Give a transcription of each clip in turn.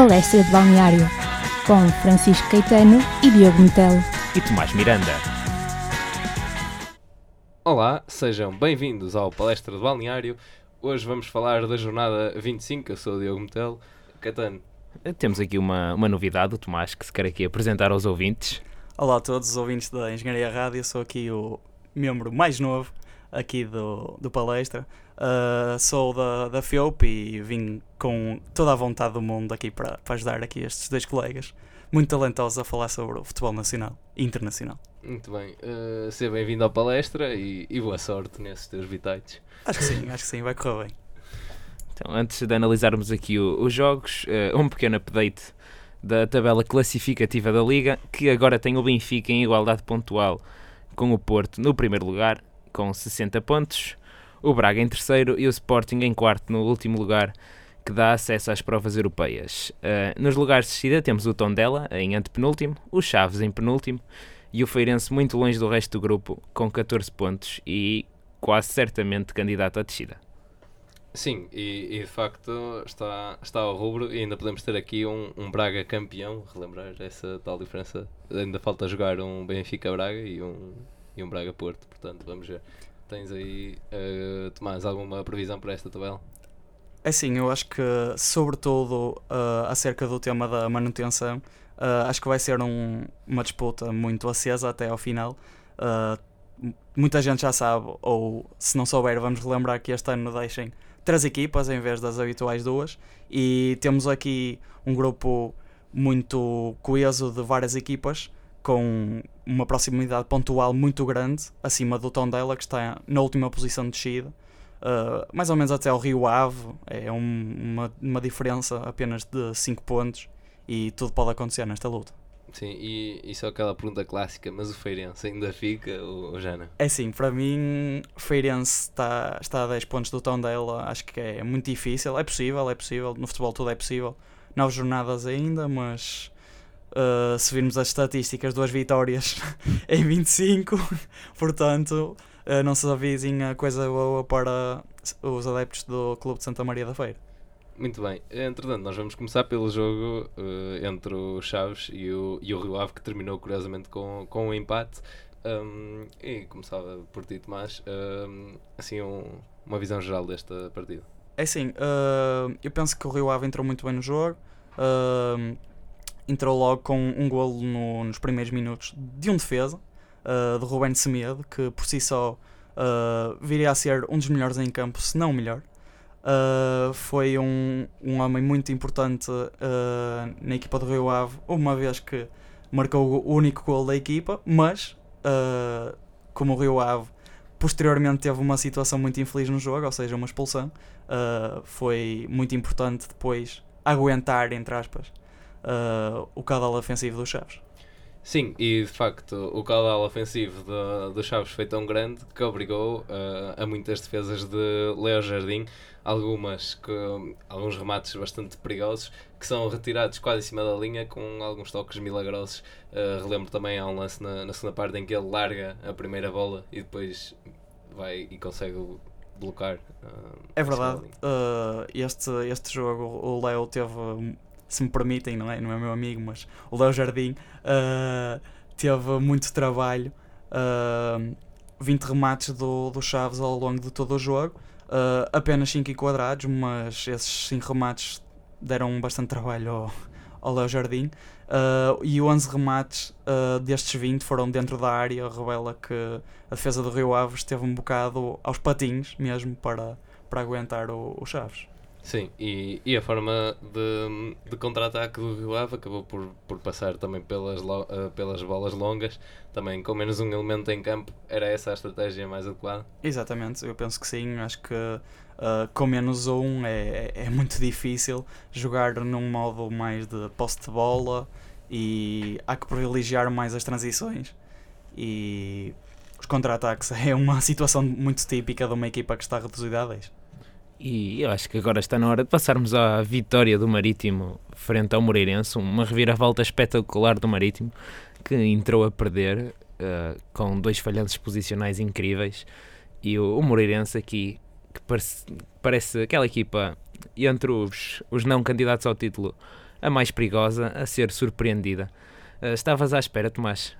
Palestra de Balneário, com Francisco Caetano e Diogo Metelo. E Tomás Miranda. Olá, sejam bem-vindos ao Palestra de Balneário. Hoje vamos falar da jornada 25. Eu sou o Diogo Metelo. Caetano, Temos aqui uma, uma novidade, o Tomás, que se quer aqui apresentar aos ouvintes. Olá a todos os ouvintes da Engenharia Rádio, sou aqui o membro mais novo aqui do, do Palestra. Uh, sou da, da FIOP e vim com toda a vontade do mundo aqui para, para ajudar aqui estes dois colegas muito talentosos a falar sobre o futebol nacional e internacional. muito bem. Uh, seja bem-vindo à palestra e, e boa sorte nesses teus bitites. Acho que sim, acho que sim, vai correr bem. Então, antes de analisarmos aqui o- os jogos, eh, um pequeno update da tabela classificativa da Liga, que agora tem o Benfica em igualdade pontual com o Porto no primeiro lugar, com 60 pontos, o Braga em terceiro e o Sporting em quarto no último lugar, que dá acesso às provas europeias. Eh, nos lugares de descida temos o Tondela em antepenúltimo, o Chaves em penúltimo e o Feirense muito longe do resto do grupo, com 14 pontos e quase certamente candidato à descida. Sim, e, e de facto está, está ao rubro e ainda podemos ter aqui um, um Braga campeão, relembrar essa tal diferença. Ainda falta jogar um Benfica-Braga e um, e um Braga-Porto, portanto vamos ver. Tens aí, uh, Tomás, alguma previsão para esta tabela? É assim, eu acho que, sobretudo uh, acerca do tema da manutenção, uh, acho que vai ser um- uma disputa muito acesa até ao final. Uh, muita gente já sabe, ou se não souber, vamos relembrar que este ano deixem três equipas em vez das habituais duas, e temos aqui um grupo muito coeso de várias equipas, com uma proximidade pontual muito grande, acima do Tondela, que está na última posição de descida. Uh, mais ou menos até ao Rio Ave, é um- uma, uma diferença apenas de 5 pontos e tudo pode acontecer nesta luta. Sim, e, e só aquela pergunta clássica, mas o Feirense ainda fica ou, ou já não? É assim, para mim, Feirense está, está a 10 pontos do Tondela, acho que é muito difícil, é possível, é possível, no futebol tudo é possível, nove jornadas ainda, mas uh, se virmos as estatísticas, duas vitórias em 25, portanto, uh, não se avisem a coisa boa para os adeptos do Clube de Santa Maria da Feira. Muito bem, entretanto, nós vamos começar pelo jogo eh, entre o Chaves e o, e o Rio Ave, que terminou curiosamente com, com um empate. Um, e começava por ti, Tomás, um, assim, um- uma visão geral desta partida. É assim, uh, eu penso que o Rio Ave entrou muito bem no jogo. uh, entrou logo com um golo no- nos primeiros minutos de um defesa, uh, de Rubén Semedo, que por si só uh, viria a ser um dos melhores em campo, se não o melhor. Uh, foi um, um homem muito importante na equipa do Rio Ave, uma vez que marcou o único gol da equipa, mas como o Rio Ave posteriormente teve uma situação muito infeliz no jogo, ou seja, uma expulsão, foi muito importante depois aguentar, entre aspas, uh, o caudal ofensivo dos Chaves. Sim, e de facto o caudal ofensivo do, do Chaves foi tão grande que obrigou eh, a muitas defesas de Leo Jardim, algumas que, alguns remates bastante perigosos que são retirados quase em cima da linha com alguns toques milagrosos. Eh, relembro também há um lance na, na segunda parte em que ele larga a primeira bola e depois vai e consegue bloquear. eh, É verdade, uh, este, este jogo o Léo teve, se me permitem, não é, não é meu amigo, mas o Léo Jardim uh, teve muito trabalho, uh, 20 remates do, do Chaves ao longo de todo o jogo, uh, apenas 5 enquadrados, mas esses 5 remates deram bastante trabalho ao, Léo Jardim. Uh, e 11 remates uh, destes 20 foram dentro da área, revela que a defesa do Rio Ave esteve um bocado aos patins mesmo para, para aguentar o, o Chaves. Sim, e, e a forma de, de contra-ataque do Rio Ave acabou por, por passar também pelas, eh, pelas bolas longas, também com menos um elemento em campo. Era essa a estratégia mais adequada? Exatamente, eu penso que sim. Acho que uh, com menos um é, é muito difícil jogar num modo mais de posse de bola e há que privilegiar mais as transições. E os contra-ataques é uma situação muito típica de uma equipa que está reduzida a 10. E eu acho que agora está na hora de passarmos à vitória do Marítimo frente ao Moreirense, uma reviravolta espetacular do Marítimo que entrou a perder eh, com dois falhanços posicionais incríveis e o, o Moreirense aqui que parece, parece aquela equipa entre os, os não candidatos ao título a mais perigosa a ser surpreendida. Uh, estavas à espera, Tomás?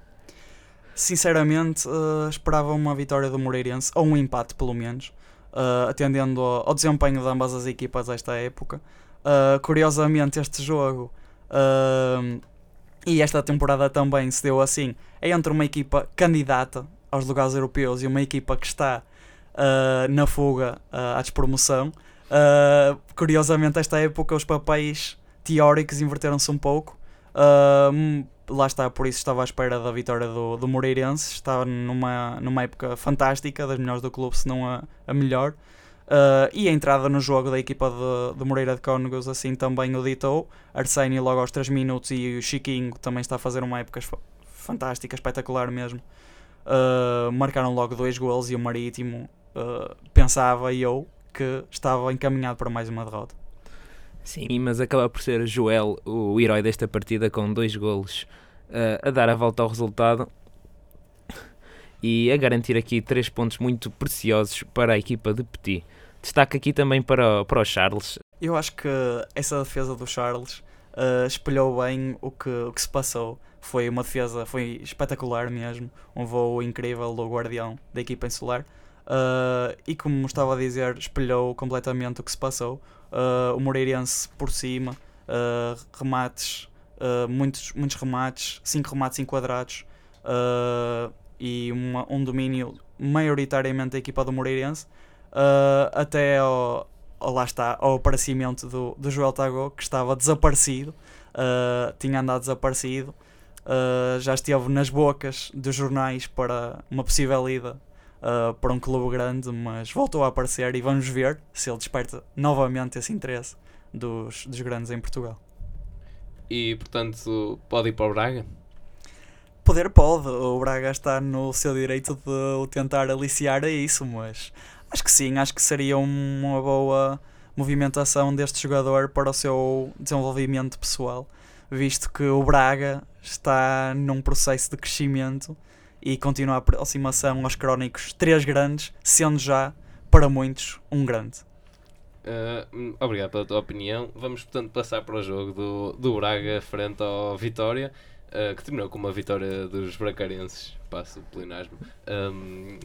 Sinceramente, uh, esperava uma vitória do Moreirense, ou um empate pelo menos, uh, atendendo ao, ao, desempenho de ambas as equipas esta época. curiosamente, este jogo e esta temporada também se deu assim, é entre uma equipa candidata aos lugares europeus e uma equipa que está na fuga à despromoção. curiosamente, esta época os papéis teóricos inverteram-se um pouco. Lá está, por isso estava à espera da vitória do, do Moreirense. Estava numa, numa época fantástica, das melhores do clube, se não a, a melhor. Uh, e a entrada no jogo da equipa de, de Moreira de Cónegos assim também o ditou. Arseni logo aos 3 minutos e o Chiquinho também está a fazer uma época fantástica, espetacular mesmo. Uh, marcaram logo dois gols e o Marítimo uh, pensava eu que estava encaminhado para mais uma derrota. Sim, mas acaba por ser Joel o herói desta partida com dois golos uh, a dar a volta ao resultado e a garantir aqui três pontos muito preciosos para a equipa de Petit. Destaque aqui também para, para o Charles. Eu acho que essa defesa do Charles uh, espelhou bem o que, o que se passou. Foi uma defesa foi espetacular mesmo, um voo incrível do guardião da equipa insular. Uh, e como estava a dizer, espelhou completamente o que se passou. Uh, o Moreirense por cima, uh, remates, muitos, muitos remates, 5 remates enquadrados e uma, um domínio maioritariamente da equipa do Moreirense, até ao, ao, lá está, ao aparecimento do, do Joel Tagó, que estava desaparecido, tinha andado desaparecido. já esteve nas bocas dos jornais para uma possível ida uh, para um clube grande, mas voltou a aparecer e vamos ver se ele desperta novamente esse interesse dos, dos grandes em Portugal. E portanto, pode ir para o Braga? Poder pode, o Braga está no seu direito de o tentar aliciar a isso, mas acho que sim, acho que seria uma boa movimentação deste jogador para o seu desenvolvimento pessoal, visto que o Braga está num processo de crescimento e continua a aproximação aos crónicos três grandes, sendo já, para muitos, um grande. Uh, obrigado pela tua opinião. Vamos, portanto, passar para o jogo do, do Braga frente ao Vitória, uh, que terminou com uma vitória dos bracarenses, passo o plenasmo, um,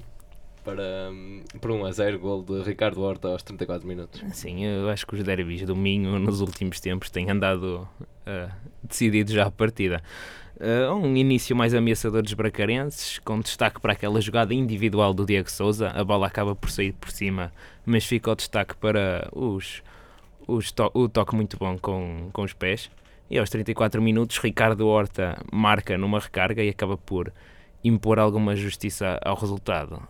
para, um, por 1 a 0, gol de Ricardo Horta aos 34 minutos. Sim, eu acho que os derbys do Minho nos últimos tempos têm andado uh, decididos já a partida. Uh, um início mais ameaçador dos bracarenses, com destaque para aquela jogada individual do Diego Souza. A bola acaba por sair por cima, mas fica o destaque para os, os to o toque muito bom com, com os pés. E aos 34 minutos, Ricardo Horta marca numa recarga e acaba por impor alguma justiça ao resultado.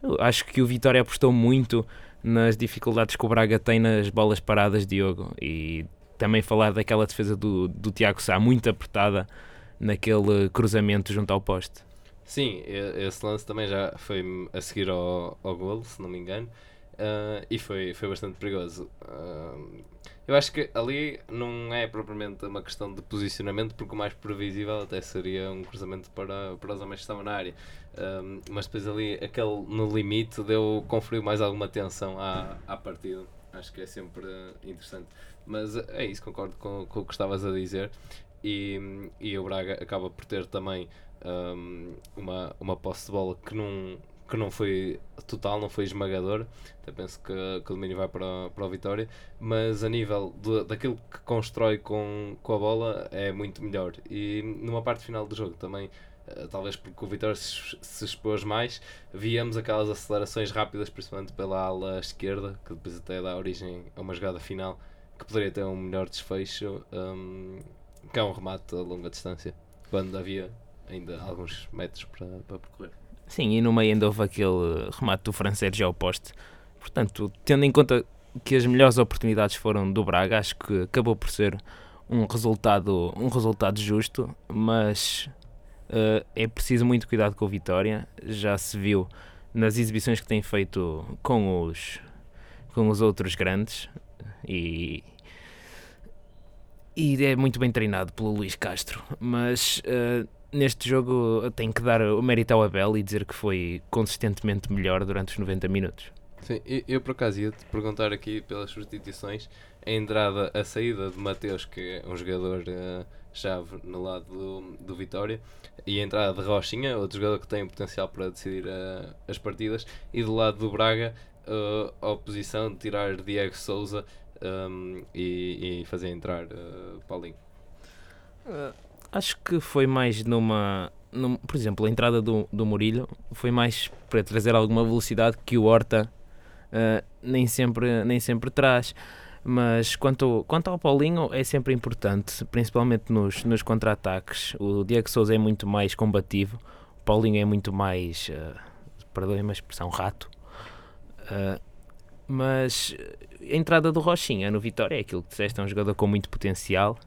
Eu acho que o Vitória apostou muito nas dificuldades que o Braga tem nas bolas paradas, Diogo, e também falar daquela defesa do, do Tiago Sá muito apertada naquele cruzamento junto ao poste. Sim, esse lance também já foi a seguir ao, ao golo, se não me engano, uh, e foi, foi bastante perigoso. Uh, eu acho que ali não é propriamente uma questão de posicionamento, porque o mais previsível até seria um cruzamento para, para os homens que estavam na área. Uh, mas depois ali, aquele no limite, deu, conferiu mais alguma tensão à, à partida. Acho que é sempre interessante. Mas é isso, concordo com, com o que estavas a dizer e, e o Braga acaba por ter também um, uma, uma posse de bola que não, que não foi total, não foi esmagador. Até penso que, que o domínio vai para, para a vitória, mas a nível de, daquilo que constrói com, com a bola é muito melhor. E numa parte final do jogo também. Uh, talvez porque o Vitória se, se, expôs mais, víamos aquelas acelerações rápidas, principalmente pela ala esquerda, que depois até dá origem a uma jogada final que poderia ter um melhor desfecho. Um, que é um remate a longa distância, quando havia ainda alguns metros para, para percorrer. Sim, e no meio ainda houve aquele remate do francês já ao poste. Portanto, tendo em conta que as melhores oportunidades foram do Braga, acho que acabou por ser um resultado, um resultado justo, mas uh, é preciso muito cuidado com o Vitória. Já se viu nas exibições que tem feito com os, com os outros grandes e, e é muito bem treinado pelo Luís Castro, mas uh, neste jogo tem que dar o mérito ao Abel e dizer que foi consistentemente melhor durante os 90 minutos. Sim, eu, por acaso ia-te perguntar aqui pelas substituições a entrada, a saída de Mateus, que é um jogador uh, chave no lado do, do Vitória, e a entrada de Rochinha, outro jogador que tem potencial para decidir uh, as partidas, e do lado do Braga, uh, a oposição de tirar Diego Souza um, e, e, fazer entrar Paulinho. acho que foi mais numa por exemplo, a entrada do, do foi mais para trazer alguma velocidade que o Horta uh, nem, sempre, nem sempre traz. Mas quanto, quanto ao Paulinho, é sempre importante, principalmente nos, nos contra-ataques. O Diego Souza é muito mais combativo, o Paulinho é muito mais, uh, perdoem-me a expressão, rato. Uh, mas a entrada do Rochinha no Vitória é aquilo que disseste, é um jogador com muito potencial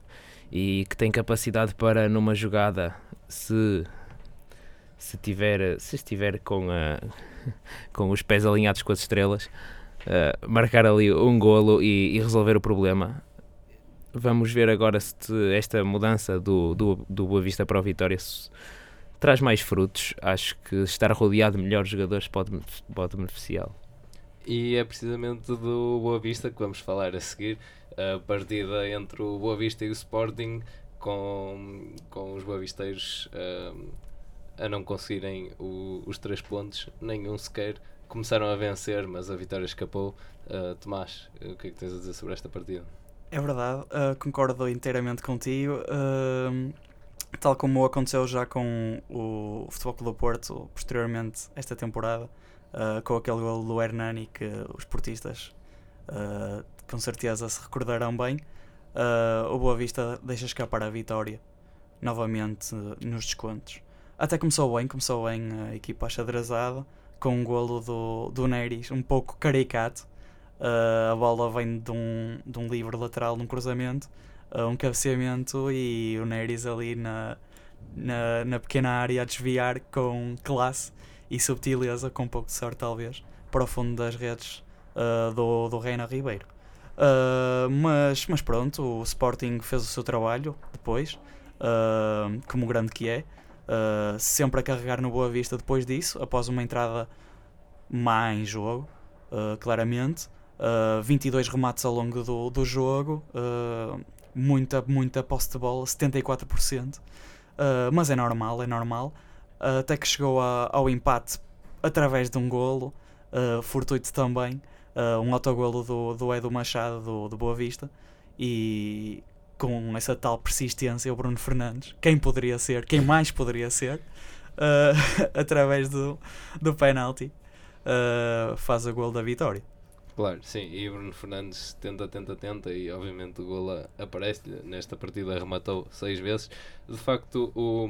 e que tem capacidade para, numa jogada, se se tiver se estiver com a, com os pés alinhados com as estrelas uh, marcar ali um golo e, e, resolver o problema. Vamos ver agora se esta mudança do, do, do Boa Vista para o Vitória traz mais frutos. Acho que estar rodeado de melhores jogadores pode, pode beneficiá-lo e é precisamente do Boa Vista que vamos falar a seguir a partida entre o Boa Vista e o Sporting com, com os boavisteiros uh, a não conseguirem o, os três pontos, nenhum sequer. Começaram a vencer, mas a vitória escapou. Uh, Tomás, o que é que tens a dizer sobre esta partida? É verdade, uh, concordo inteiramente contigo. Tal como aconteceu já com o Futebol Clube do Porto, posteriormente esta temporada, uh, com aquele gol do Hernani que os portistas com certeza se recordarão bem, o Boa Vista deixa escapar a vitória novamente nos descontos. Até começou bem, começou bem a equipa achadrezada, com um golo do, do um pouco caricato. Uh, a bola vem de um, de um livre lateral num cruzamento, uh, um cabeceamento e o Neris ali na, na, na pequena área a desviar com classe e subtileza, com pouco de sorte talvez, para o fundo das redes uh, do, do Reina Ribeiro. Uh, mas, mas pronto, o Sporting fez o seu trabalho depois, uh, como grande que é, uh, sempre a carregar no Boa Vista depois disso, após uma entrada má em jogo, claramente. Uh, 22 remates ao longo do, do jogo, muita, muita posse de bola, 74%. Uh, mas é normal, é normal. Até que chegou a, ao empate através de um golo, fortuito também, um autogolo do, do Edu Machado do, do Boa Vista. E com essa tal persistência, o Bruno Fernandes, quem poderia ser, quem mais poderia ser, uh, através do, do penalti, uh, faz o gol da vitória. Claro, sim, e Bruno Fernandes tenta, tenta, tenta e obviamente o gol aparece-lhe. Nesta partida rematou seis vezes. De facto, o,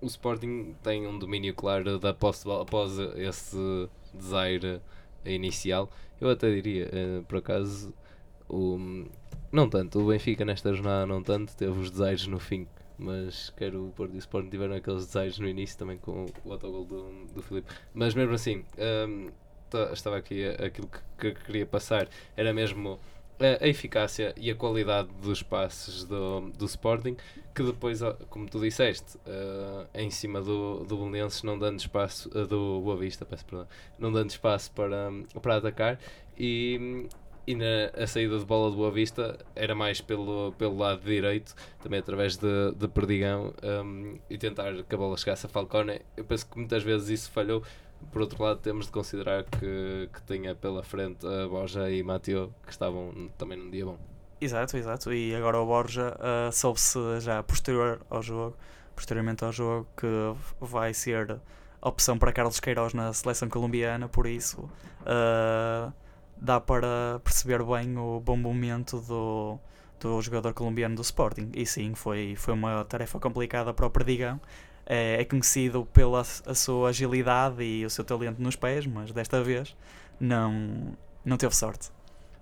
o Sporting tem um domínio claro da posse após esse desaire inicial. Eu até diria, uh, por acaso, o, não tanto, o Benfica nesta jornada não tanto, teve os desaires no fim, mas quer o Porto e o Sporting tiveram aqueles desaires no início também com o autogol do, do Filipe. Mas mesmo assim, um, estava aqui aquilo que, que, queria passar, era mesmo a, eficácia e a qualidade dos passes do, do Sporting, que depois, como tu disseste, uh, em cima do, do Belenenses, não dando espaço, uh, do Boa Vista, peço perdão, não dando espaço para, para atacar, e, e na a saída de bola do Boa Vista era mais pelo, pelo lado direito, também através de, de Perdigão um, e tentar que a bola chegasse a Falcone. Eu penso que muitas vezes isso falhou. Por outro lado, temos de considerar que, que tinha pela frente a Borja e Mateo, que estavam também num dia bom. Exato, exato. E agora o Borja uh, soube-se já posterior ao jogo, posteriormente ao jogo, que vai ser opção para Carlos Queiroz na seleção colombiana, por isso. Uh, dá para perceber bem o bom momento do, do jogador colombiano do Sporting. E sim, foi, foi uma tarefa complicada para o Perdigão. É, é conhecido pela a sua agilidade e o seu talento nos pés, mas desta vez não, não teve sorte.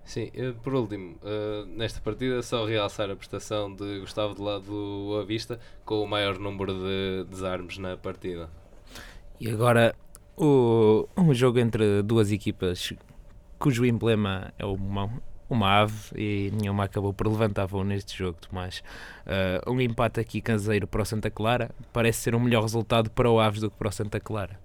Sim, eh, por último, uh, nesta partida, só realçar a prestação de Gustavo de lado do Avista com o maior número de desarmes na partida. E agora, o, um jogo entre duas equipas cujo emblema é uma, uma ave e nenhuma acabou por levantar voo neste jogo, Tomás. Uh, um empate aqui caseiro para o Santa Clara parece ser um melhor resultado para o Aves do que para o Santa Clara.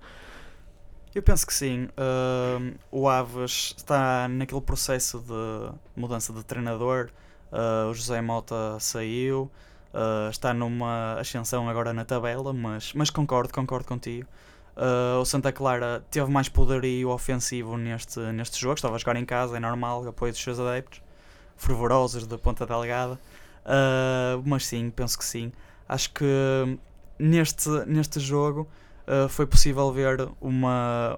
Eu penso que sim. Uh, o Aves está naquele processo de mudança de treinador. Uh, o José Mota saiu. Uh, está numa ascensão agora na tabela, mas, mas concordo, concordo contigo. Uh, o Santa Clara teve mais poderio ofensivo neste, neste jogo, estava a jogar em casa, é normal, apoio dos seus adeptos, fervorosos da Ponta Delgada. Uh, mas sim, penso que sim. Acho que neste, neste jogo uh, foi possível ver uma,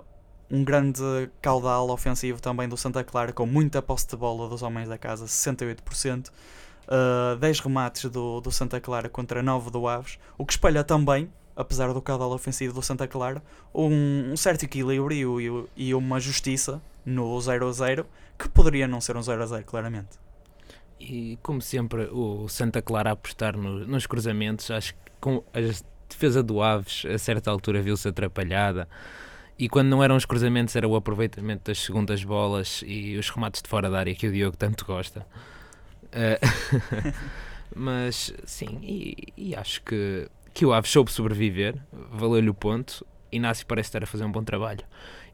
um grande caudal ofensivo também do Santa Clara, com muita posse de bola dos homens da casa, 68%. Uh, 10 remates do, do Santa Clara contra 9 do Aves, o que espelha também apesar do caudal ofensivo do Santa Clara, um, um certo equilíbrio e, e, uma justiça no 0 a 0 que poderia não ser um 0 a 0, claramente. E como sempre, o Santa Clara a apostar no, nos cruzamentos, acho que com a defesa do Aves a certa altura viu-se atrapalhada. E quando não eram os cruzamentos, era o aproveitamento das segundas bolas e os remates de fora da área que o Diogo tanto gosta. Uh, mas sim, e, e acho que que o Aves soube sobreviver, valeu-lhe o ponto. Inácio parece estar a fazer um bom trabalho.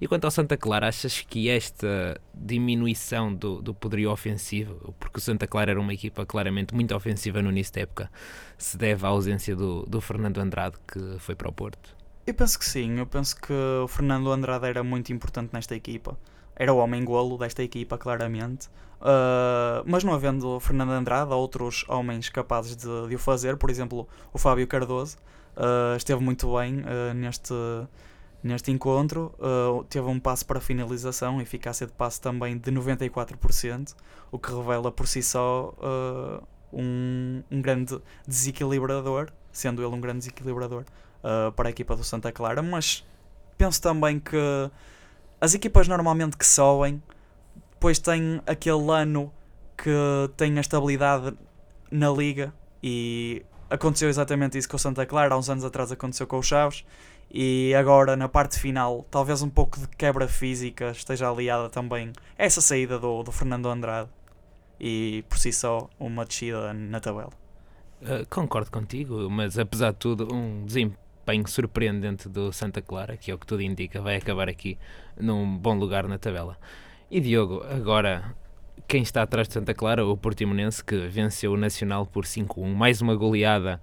E quanto ao Santa Clara, achas que esta diminuição do, do poderio ofensivo, porque o Santa Clara era uma equipa claramente muito ofensiva no início da época, se deve à ausência do, do Fernando Andrade que foi para o Porto? Eu penso que sim, eu penso que o Fernando Andrade era muito importante nesta equipa. Era o homem-golo desta equipa, claramente. Uh, mas não havendo Fernando Andrade, há outros homens capazes de, de o fazer, por exemplo, o Fábio Cardoso uh, esteve muito bem uh, neste, neste encontro, teve um passo para finalização, eficácia de passe também de 94%, o que revela por si só um, um grande desequilibrador, sendo ele um grande desequilibrador para a equipa do Santa Clara, mas penso também que as equipas normalmente que sobem depois tem aquele ano que tem a estabilidade na liga e aconteceu exatamente isso com o Santa Clara, há uns anos atrás aconteceu com o Chaves e agora na parte final talvez um pouco de quebra física esteja aliada também a essa saída do, do Fernando Andrade e por si só uma descida na tabela. Uh, concordo contigo, mas apesar de tudo, um desempenho surpreendente do Santa Clara, que é o que tudo indica, vai acabar aqui num bom lugar na tabela. E Diogo, agora quem está atrás de Santa Clara, o Portimonense, que venceu o Nacional por 5-1, mais uma goleada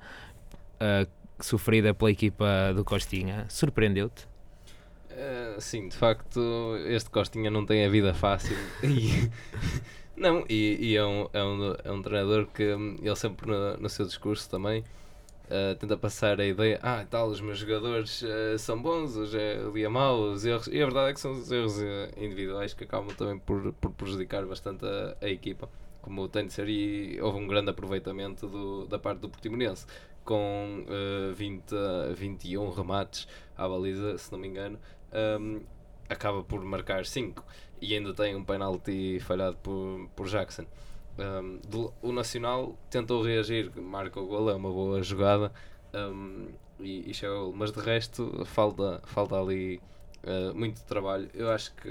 uh, sofrida pela equipa do Costinha, surpreendeu-te? Uh, sim, de facto, este Costinha não tem a vida fácil. e, não, e, e é, um, é, um, é um treinador que ele sempre no, no seu discurso também uh, tenta passar a ideia, ah, tal, os meus jogadores uh, são bons, hoje é ali a mau, os erros, e a verdade é que são os erros uh, individuais que acabam também por, por prejudicar bastante a, a, equipa, como tem de ser, e houve um grande aproveitamento do, da parte do Portimonense, com uh, 20, 21 remates à baliza, se não me engano, um, acaba por marcar 5 e ainda tem um penalti falhado por, por Jackson. Um, o Nacional tentou reagir, marca o gol, é uma boa jogada um, e, e chega o gol, mas de resto falta, falta ali uh, muito trabalho. Eu acho que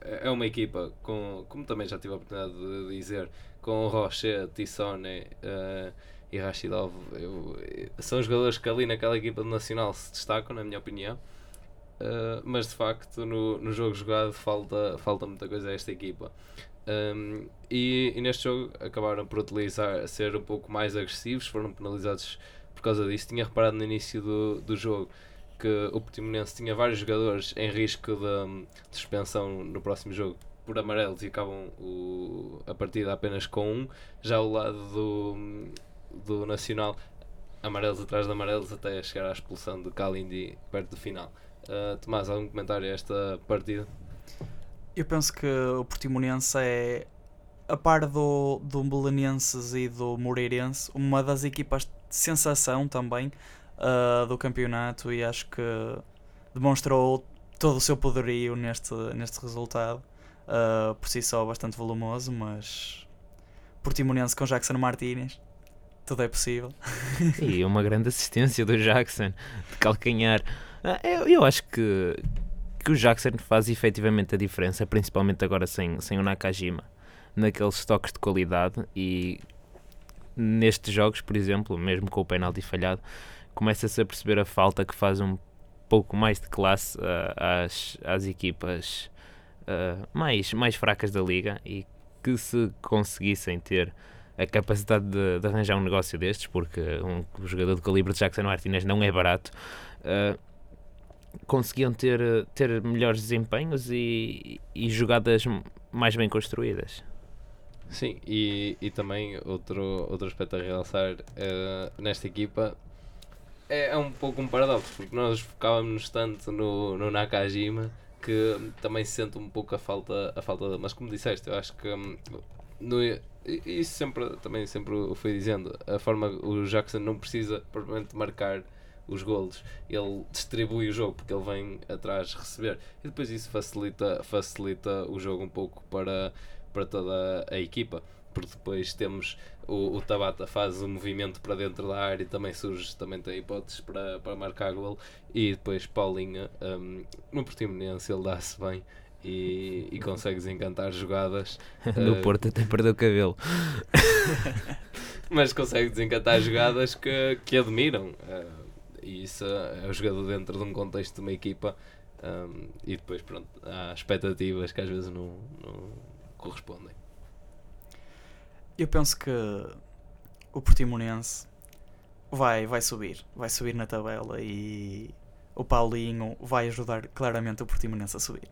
é uma equipa, com, como também já tive a oportunidade de dizer, com Rocher, Tissone uh, e Rashidov, eu, são jogadores que ali naquela equipa do Nacional se destacam, na minha opinião. Uh, mas de facto no, no jogo jogado falta, falta muita coisa a esta equipa. Um, e, e, neste jogo acabaram por utilizar, ser um pouco mais agressivos, foram penalizados por causa disso. Tinha reparado no início do, do jogo que o Portimonense tinha vários jogadores em risco de, de suspensão no próximo jogo por amarelos e acabam o, a partida apenas com um. Já o lado do, do Nacional, amarelos atrás de amarelos até chegar à expulsão de Kalindi perto do final. Uh, Tomás, algum comentário a esta partida? Eu penso que o Portimonense é, a par do, do Belenenses e do Moreirense, uma das equipas de sensação também uh, do campeonato e acho que demonstrou todo o seu poderio neste, neste resultado. Uh, por si só bastante volumoso, mas Portimonense com Jackson Martínez, tudo é possível. E uma grande assistência do Jackson de calcanhar. Ah, eu, eu acho que que o Jackson faz efetivamente a diferença, principalmente agora sem, sem o Nakajima, naqueles toques de qualidade e nestes jogos, por exemplo, mesmo com o penalti falhado, começa-se a perceber a falta que faz um pouco mais de classe uh, às, às equipas uh, mais, mais fracas da liga e que se conseguissem ter a capacidade de, de arranjar um negócio destes, porque um jogador de calibre de Jackson Martinez não é barato, uh, conseguiam ter, ter melhores desempenhos e, e jogadas mais bem construídas. Sim, e, e também outro, outro aspecto a realçar uh, nesta equipa é, é um pouco um paradoxo, porque nós focávamos tanto no, no Nakajima que também se sente um pouco a falta, a falta mas como disseste, eu acho que hum, no, isso sempre, também sempre o fui dizendo, a forma o Jackson não precisa propriamente marcar os golos, ele distribui o jogo porque ele vem atrás receber. E depois isso facilita, facilita o jogo um pouco para, para toda a equipa. Porque depois temos o, o Tabata faz o movimento para dentro da área e também surge, também tem hipóteses para, para marcar gol e depois Paulinha um, no Portimonense ele dá-se bem e, e consegue desencantar jogadas no uh, Porto até perdeu o cabelo. Mas consegue desencantar jogadas que, que admiram uh, e isso é o jogador dentro de um contexto de uma equipa um, e depois pronto há expectativas que às vezes não, não correspondem eu penso que o Portimonense vai, vai subir, vai subir na tabela e o Paulinho vai ajudar claramente o Portimonense a subir.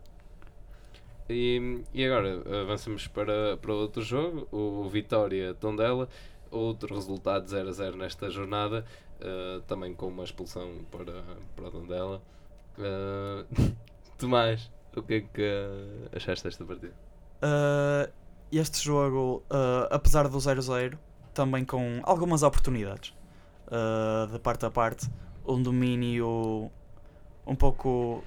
E, e agora avançamos para, para outro jogo, o Vitória Tondela, outro resultado 0 a 0 nesta jornada, uh, também com uma expulsão para, para Tondela. Uh, Tomás, o que é que achaste desta partida? Uh, este jogo, apesar do 0-0, também com algumas oportunidades de parte a parte, um domínio um pouco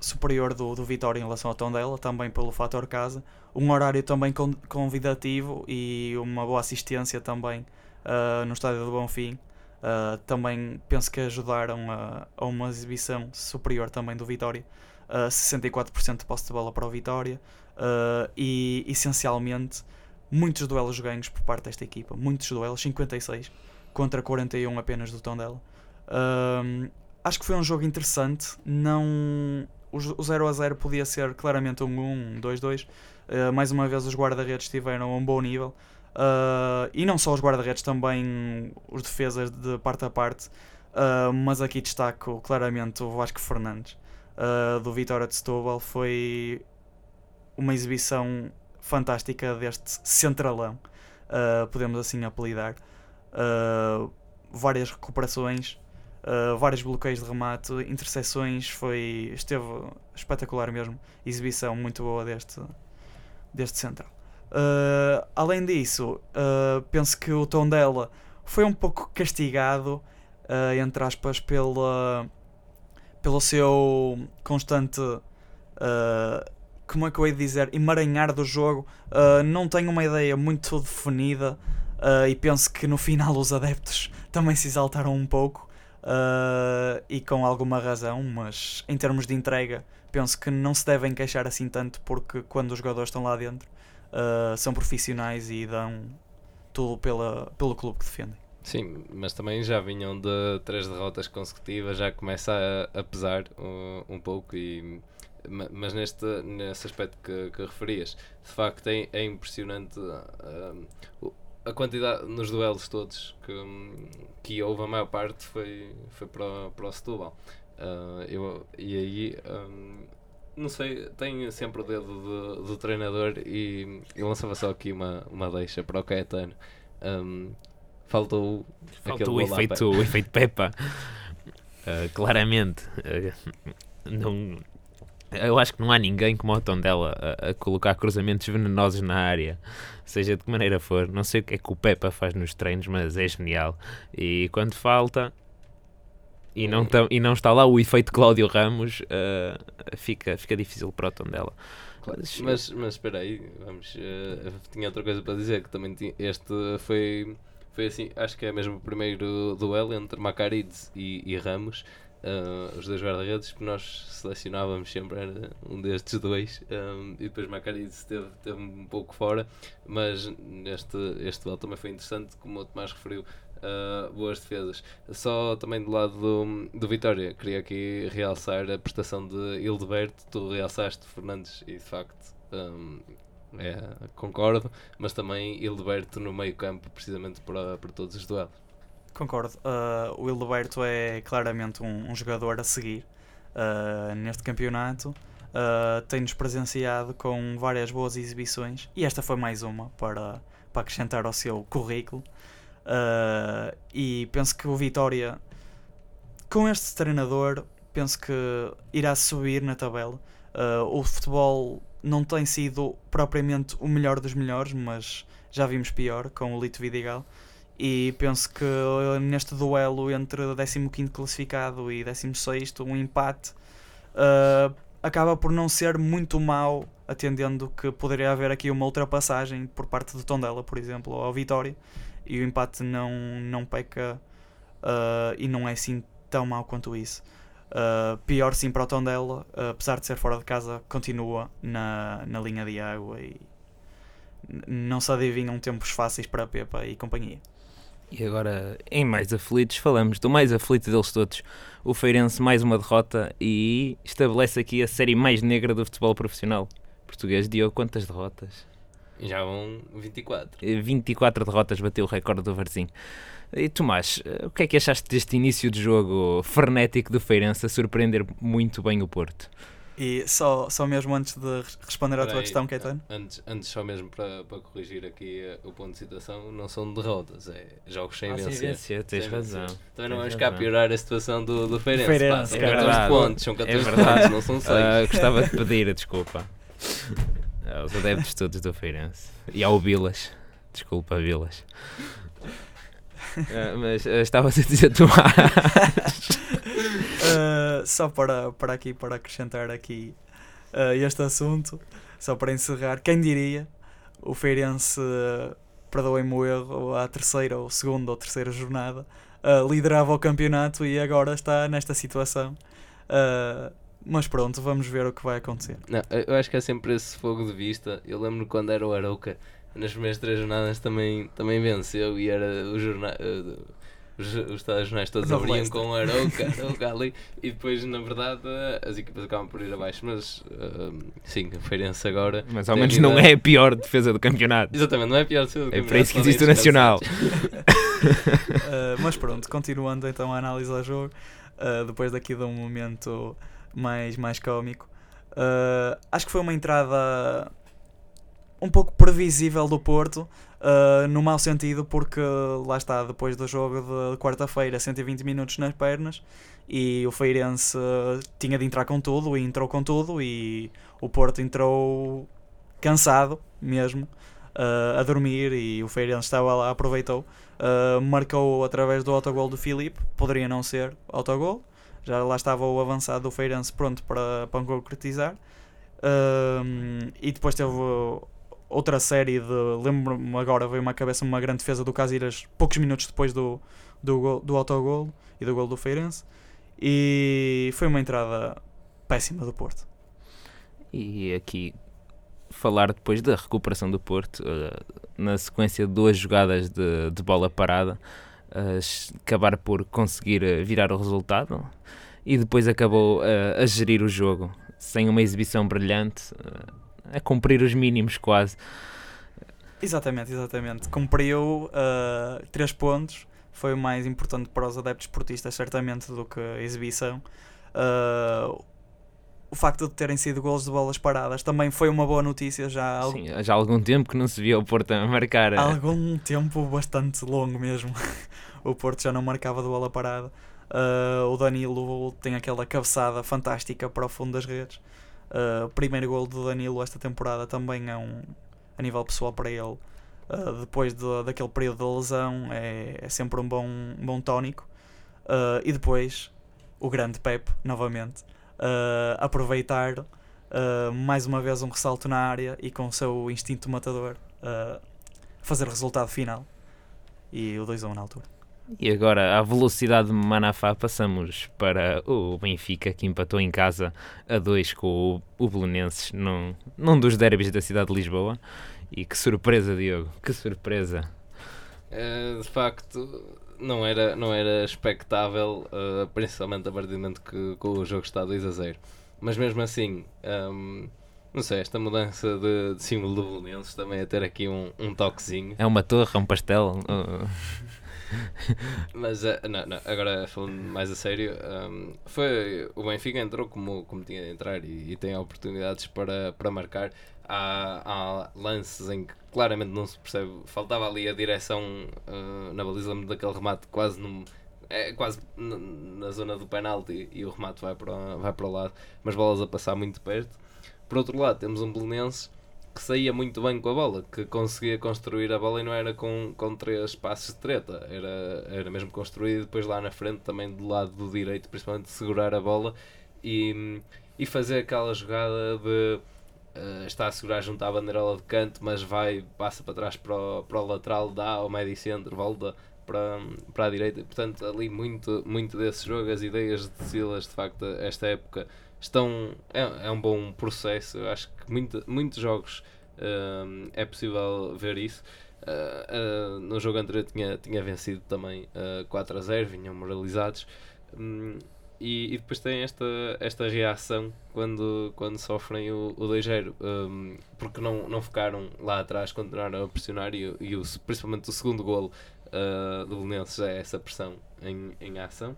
superior do, do Vitória em relação ao Tondela, também pelo fator casa, um horário também convidativo e uma boa assistência também uh, no estádio do Bonfim. Uh, também penso que ajudaram a, a, uma exibição superior também do Vitória. Uh, 64% de posse de bola para o Vitória, Uh, e essencialmente muitos duelos ganhos por parte desta equipa. Muitos duelos, 56 contra 41 apenas do Tondela. Uh, acho que foi um jogo interessante. Não o 0 a 0 podia ser claramente um 1, um 2-2. Uh, mais uma vez os guarda-redes estiveram a um bom nível. Uh, e não só os guarda-redes, também os defesas de parte a parte. Uh, mas aqui destaco claramente o Vasco Fernandes do Vitória de Setúbal. Foi uma exibição fantástica deste centralão, uh, podemos assim apelidar. Uh, várias recuperações, uh, vários bloqueios de remate, interseções, foi, esteve espetacular mesmo. Exibição muito boa deste, deste central. Além disso, penso que o tom dela foi um pouco castigado, entre aspas, pela, pelo seu constante como é que eu de dizer, emaranhar do jogo. Uh, não tenho uma ideia muito definida uh, e penso que no final os adeptos também se exaltaram um pouco uh, e com alguma razão, mas em termos de entrega, penso que não se devem queixar assim tanto porque quando os jogadores estão lá dentro são profissionais e dão tudo pela, pelo clube que defendem. Sim, mas também já vinham de três derrotas consecutivas, já começa a, a pesar um, um pouco e mas neste, nesse aspecto que, que referias, de facto é, é impressionante uh, a quantidade nos duelos todos que, que houve, a maior parte foi, foi para, para o Setúbal. Uh, eu, e aí, um, não sei, tenho sempre o dedo do, do treinador e, e lançava só aqui uma, uma deixa para o Caetano. Um, faltou, faltou o efeito, o efeito Peppa. Uh, claramente, não eu acho que não há ninguém como o Tondela a, a colocar cruzamentos venenosos na área, seja de que maneira for. Não sei o que é que o Pepa faz nos treinos, mas é genial. E quando falta e não, e não está lá o efeito Cláudio Ramos, uh, fica, fica difícil para o Tondela. Mas, mas, mas espera aí, vamos, uh, tinha outra coisa para dizer, que também tinha, este foi, foi assim, acho que é mesmo o primeiro duelo entre Macarides e, e Ramos, uh, os dois guarda-redes que nós selecionávamos sempre era um destes dois um, e depois Macariz esteve, esteve um pouco fora mas neste este duelo também foi interessante como o Tomás referiu Uh, boas defesas. Só também do lado do, do Vitória, queria aqui realçar a prestação de Hildeberto. Tu realçaste Fernandes e de facto um, é, concordo, mas também Hildeberto no meio campo, precisamente para, para todos os duelos. Concordo. Uh, o Hildeberto é claramente um, um jogador a seguir uh, neste campeonato. Uh, Tem-nos presenciado com várias boas exibições e esta foi mais uma para, para acrescentar ao seu currículo. Uh, e penso que o Vitória, com este treinador, penso que irá subir na tabela. Uh, o futebol não tem sido propriamente o melhor dos melhores, mas já vimos pior com o Lito Vidigal. E penso que neste duelo entre 15 classificado e 16, um empate uh, acaba por não ser muito mau, atendendo que poderia haver aqui uma ultrapassagem por parte do Tondela, por exemplo, ou ao Vitória e o empate não, não peca uh, e não é assim tão mau quanto isso. Uh, pior sim para o Tondela, uh, apesar de ser fora de casa, continua na, na linha de água e não se adivinham tempos fáceis para Pepa e companhia. E agora, em mais aflitos, falamos do mais aflito deles todos. O Feirense, mais uma derrota e estabelece aqui a série mais negra do futebol profissional português. Diogo, quantas derrotas? Já vão 24. 24 derrotas bateu o recorde do Varzim. E Tomás, o que é que achaste deste início de jogo frenético do Feirense a surpreender muito bem o Porto? E só, só mesmo antes de responder à tua questão, Caetano? Antes, antes só mesmo para, para corrigir aqui uh, o ponto de citação, não são derrotas, é jogos sem ah, vencer. Sem vencer, tens sem razão. Vencer. Também não vamos cá piorar a situação do, do Feirense. Feirense pá, são 14 pontos, são 14 é pontos, não são 6. Uh, ah, gostava de pedir a desculpa aos adeptos todos do Feirense. E ao Vilas. Desculpa, Vilas. Uh, mas uh, estavas a dizer tu uh, Só para, para aqui, para acrescentar aqui uh, este assunto, só para encerrar, quem diria o Feirense, uh, perdoem-me o erro, a terceira ou segunda ou terceira jornada, liderava o campeonato e agora está nesta situação. Mas pronto, vamos ver o que vai acontecer. Não, eu acho que é sempre esse fogo de vista. Eu lembro quando era o Arauca, nas primeiras três jornadas também, também venceu e era o jornal. Uh, os, os telejornais todos abriam com o Arauca, Arauca ali e depois na verdade as equipas acabam por ir abaixo mas uh, sim, a Feirense agora mas ao menos não é a pior defesa do campeonato exatamente, não é a pior defesa do é para isso que existe o Nacional uh, mas pronto, continuando então a análise ao jogo uh, depois daqui de um momento mais, mais cómico. Uh, acho que foi uma entrada um pouco previsível do Porto, uh, no mau sentido, porque lá está, depois do jogo de quarta-feira, 120 minutos nas pernas, e o Feirense tinha de entrar com tudo, e entrou com tudo, e o Porto entrou cansado mesmo, uh, a dormir, e o Feirense estava lá, aproveitou, marcou através do autogol do Filipe, poderia não ser autogol, já lá estava o avançado do Feirense pronto para, para concretizar. Um, e depois teve outra série de. Lembro-me agora, veio uma cabeça uma grande defesa do Casiras poucos minutos depois do, do, do autogol e do gol do Feirense. E foi uma entrada péssima do Porto. E aqui falar depois da recuperação do Porto, uh, na sequência de duas jogadas de, de bola parada acabar por conseguir eh, virar o resultado e depois acabou uh, a gerir o jogo sem uma exibição brilhante, uh, a cumprir os mínimos quase. Exatamente, exatamente. Cumpriu uh, três pontos, foi o mais importante para os adeptos esportistas, certamente, do que a exibição. O facto de terem sido gols de bolas paradas também foi uma boa notícia já há, Sim, já há algum tempo que não se via o Porto a marcar. Há algum tempo bastante longo mesmo. o Porto já não marcava de bola parada. Uh, o Danilo tem aquela cabeçada fantástica para o fundo das redes. Uh, primeiro gol do Danilo esta temporada também é um a nível pessoal para ele. Uh, depois de, daquele período de lesão é, é sempre um bom, um bom tónico. E depois o grande Pep novamente aproveitar uh, mais uma vez um ressalto na área e com o seu instinto matador uh, fazer o resultado final. E o 2 1 na altura. E agora, à velocidade de Manafá, passamos para o Benfica, que empatou em casa a 2 com o, o Belenenses, num, num dos derbys da cidade de Lisboa. E que surpresa, Diogo, que surpresa! Uh, de facto, não era, não era expectável, uh, principalmente a partir do momento que, que, o jogo está 2 a 0. Mas mesmo assim, um, não sei, esta mudança de, de símbolo do Belenenses também a ter aqui um, um toquezinho. É uma torre, é um pastel. Mas uh, não, não, agora falando mais a sério, um, foi, o Benfica entrou como, como tinha de entrar e, e tem oportunidades para, para marcar. Há, há lances em que claramente não se percebe, faltava ali a direção uh, na baliza daquele remate quase no, é quase na zona do penalti e o remate vai para, vai para o lado, mas bolas a passar muito perto. Por outro lado, temos um Belenense que saía muito bem com a bola, que conseguia construir a bola e não era com, com três passos de treta, era, era mesmo construído depois lá na frente, também do lado do direito, principalmente segurar a bola e, e fazer aquela jogada de uh, está a segurar junto à bandeirola de canto, mas vai, passa para trás para o, para o lateral, dá ao médio centro, volta para, para a direita. Portanto, ali muito, muito desse jogo, as ideias de Silas, de facto, esta época estão. É, é um bom processo. Eu acho que muito, muitos jogos uh, é possível ver isso. Uh, uh, no jogo anterior tinha, tinha vencido também uh, 4 a 0, vinham moralizados. Um, e, e, depois tem esta, esta reação quando, quando sofrem o, o 2-0, um, porque não, não ficaram lá atrás, continuaram a pressionar e, e o, principalmente o segundo golo uh, do Belenenses é essa pressão em, em ação.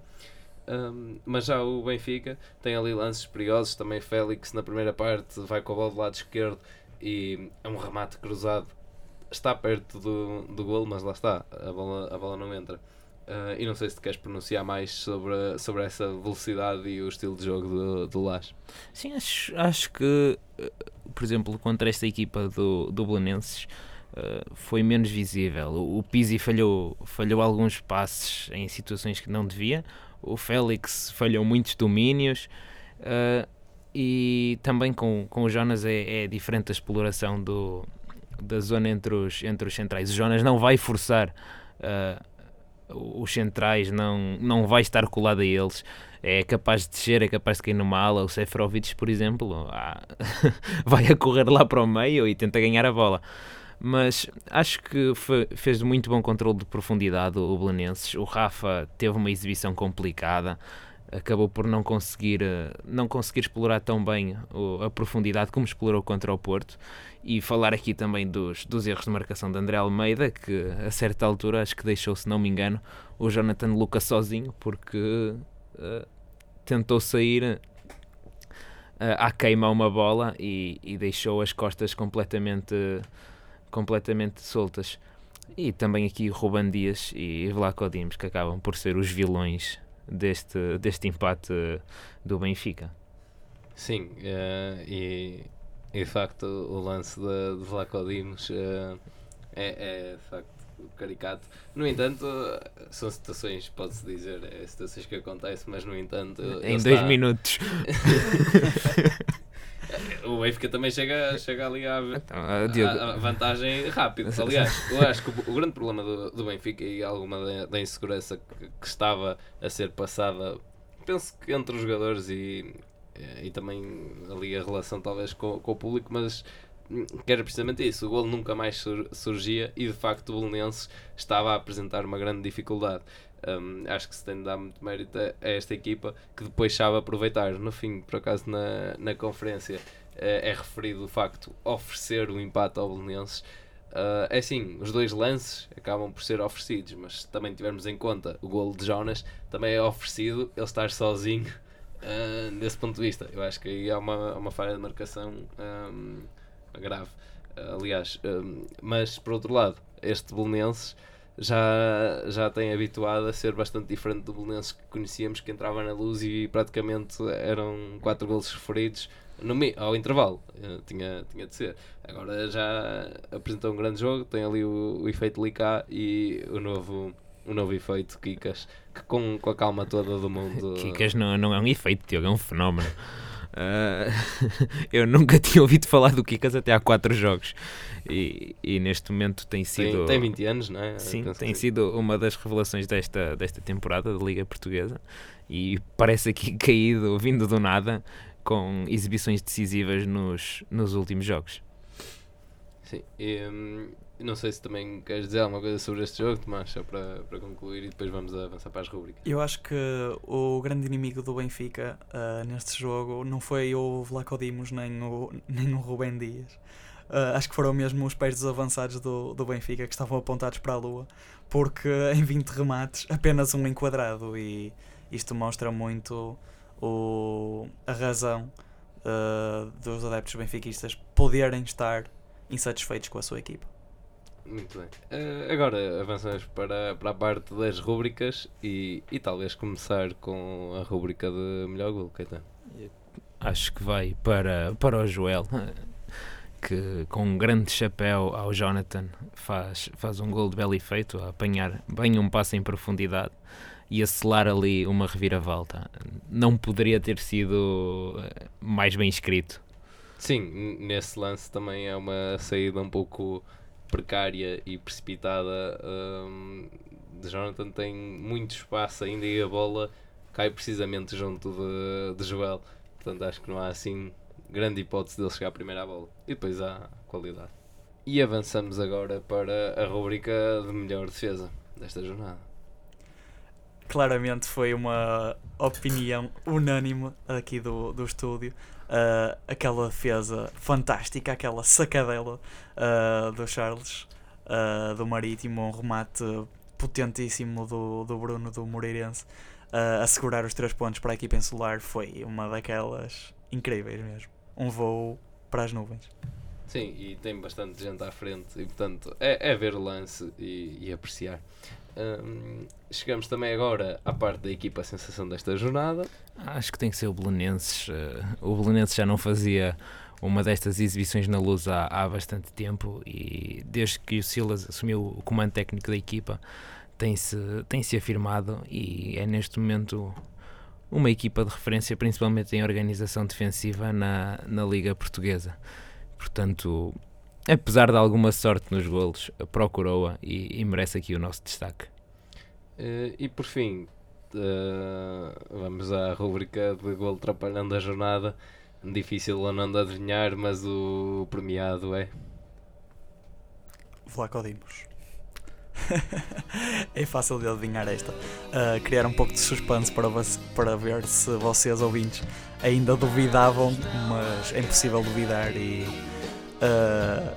Um, mas já o Benfica tem ali lances perigosos, também Félix na primeira parte vai com a bola do lado esquerdo e é um remate cruzado, está perto do, do golo, mas lá está, a bola, a bola não entra. Uh, e não sei se queres pronunciar mais sobre, sobre essa velocidade e o estilo de jogo do, do. Sim, acho, acho que, eh, por exemplo, contra esta equipa do, do Belenenses uh, foi menos visível. O, o Pizzi falhou, falhou alguns passes em situações que não devia, o Félix falhou muitos domínios. Uh, e também com, com o Jonas é, é diferente a exploração do, da zona entre os, entre os centrais. O Jonas não vai forçar uh, os centrais não, não vai estar colado a eles. É capaz de descer, é capaz de cair numa ala. O Seferovic, por exemplo, ah, vai a correr lá para o meio e tenta ganhar a bola. Mas acho que fez muito bom controle de profundidade o Belenenses. O Rafa teve uma exibição complicada acabou por não conseguir, eh, não conseguir explorar tão bem a profundidade como explorou contra o Porto. E falar aqui também dos, dos erros de marcação de André Almeida, que a certa altura acho que deixou, se não me engano, o Jonathan Lucas sozinho, porque uh, tentou sair uh, à queima uma bola e, e, deixou as costas completamente, completamente soltas. E também aqui Ruban Dias e Vlaco Dimos, que acabam por ser os vilões deste, deste empate do Benfica. Sim, uh, e, e, de facto o lance de, de Vlaco Dimos uh, é, é de facto caricato. No entanto, são situações, pode-se dizer, é situações que acontecem, mas no entanto. Em dois está... minutos. o Benfica também chega, chega ali à, então, à, à vantagem rápida. Aliás, eu acho que o, o grande problema do, do, Benfica e alguma da, da insegurança que, que, estava a ser passada, penso que entre os jogadores e, e também ali a relação talvez com, com o público, mas que era precisamente isso, o gol nunca mais sur surgia e de facto o Belenenses estava a apresentar uma grande dificuldade. Um, acho que se tem de dar muito mérito a, esta equipa que depois sabe aproveitar. No fim, por acaso, na, na conferência é, é referido o facto oferecer o empate ao Belenenses. Uh, é assim, os dois lances acabam por ser oferecidos, mas se também tivermos em conta o golo de Jonas, também é oferecido ele estar sozinho uh, desse ponto de vista. Eu acho que aí há uma, uma falha de marcação um, grave. Uh, aliás, um, mas por outro lado, este Belenenses já, já tem habituado a ser bastante diferente do Belenenses que conhecíamos, que entrava na luz e praticamente eram quatro gols referidos no, ao intervalo. Uh, tinha, tinha de ser. Agora já apresentou um grande jogo, tem ali o, o efeito Licá e o novo, o novo efeito Kikas, que com, com a calma toda do mundo. Kikas não, não é um efeito, Tiago, é um fenómeno. Uh, eu nunca tinha ouvido falar do Kikas até há 4 jogos e, e, neste momento tem sido. Tem, tem 20 anos, não é? Sim, tem que... sido uma das revelações desta, desta temporada da Liga Portuguesa e parece aqui caído, vindo do nada, com exibições decisivas nos, nos últimos jogos. Sim, e, hum, não sei se também queres dizer alguma coisa sobre este jogo, Tomás, só para, para concluir e depois vamos avançar para as rubricas. Eu acho que o grande inimigo do Benfica uh, neste jogo não foi o Vlaco Dimos nem o, nem o Rubem Dias. Uh, acho que foram mesmo os pés dos avançados do, do Benfica que estavam apontados para a lua, porque em 20 remates apenas um enquadrado e isto mostra muito o, a razão uh, dos adeptos benfiquistas poderem estar insatisfeitos com a sua equipa. Muito bem. Uh, agora avançamos para, para a parte das rúbricas e, e talvez começar com a rúbrica de melhor gol, Caetano. Acho que vai para, para o Joel, que com um grande chapéu ao Jonathan faz, faz um gol de belo efeito, a apanhar bem um passo em profundidade e a selar ali uma reviravolta. Não poderia ter sido eh, mais bem escrito. Sim, nesse lance também é uma saída um pouco precária e precipitada um, de Jonathan tem muito espaço ainda e a bola cai precisamente junto de, de Joel. Portanto, acho que não há assim grande hipótese dele chegar primeiro à bola. E depois há qualidade. E avançamos agora para a rubrica de melhor defesa desta jornada. Claramente foi uma opinião unânime aqui do, do estúdio uh, aquela defesa fantástica, aquela sacadela uh, do Charles, uh, do Marítimo, um remate potentíssimo do, do Bruno, do Moreirense, a segurar os três pontos para a equipa insular, foi uma daquelas incríveis mesmo. Um voo para as nuvens. Sim, e tem bastante gente à frente e portanto é, é ver o lance e, e apreciar. Chegamos também agora à parte da equipa a sensação desta jornada. Acho que tem que ser o Belenenses. Uh, o Belenenses já não fazia uma destas exibições na luz há, há bastante tempo e desde que o Silas assumiu o comando técnico da equipa tem-se tem -se afirmado e é neste momento uma equipa de referência, principalmente em organização defensiva na, na Liga Portuguesa. Portanto, apesar de alguma sorte nos golos, procurou-a e, e, merece aqui o nosso destaque. Uh, e por fim, uh, vamos à rubrica de gol atrapalhando a jornada. Difícil ou não de adivinhar, mas o premiado é. Vlaco Dimos. é fácil de adivinhar esta. Uh, criar um pouco de suspense para, para ver se vocês ouvintes ainda duvidavam, mas é impossível duvidar e Uh,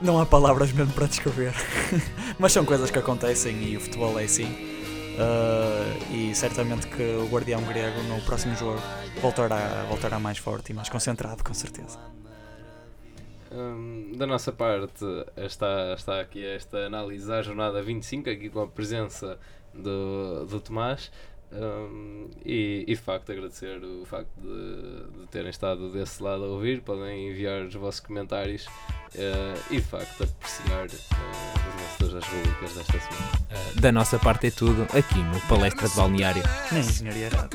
não há palavras mesmo para descrever. Mas são coisas que acontecem e o futebol é assim. Uh, e certamente que o guardião grego no próximo jogo voltará, voltará mais forte e mais concentrado, com certeza. Um, da nossa parte, está, está aqui esta análise da jornada 25, aqui com a presença do, do Tomás. Um, e, e, de facto agradecer o facto de, de, terem estado desse lado a ouvir, podem enviar os vossos comentários uh, e de facto apreciar uh, os vencedores das rubricas desta semana. Uh, da nossa parte é tudo aqui no Palestra de Balneário. Nem engenharia errada.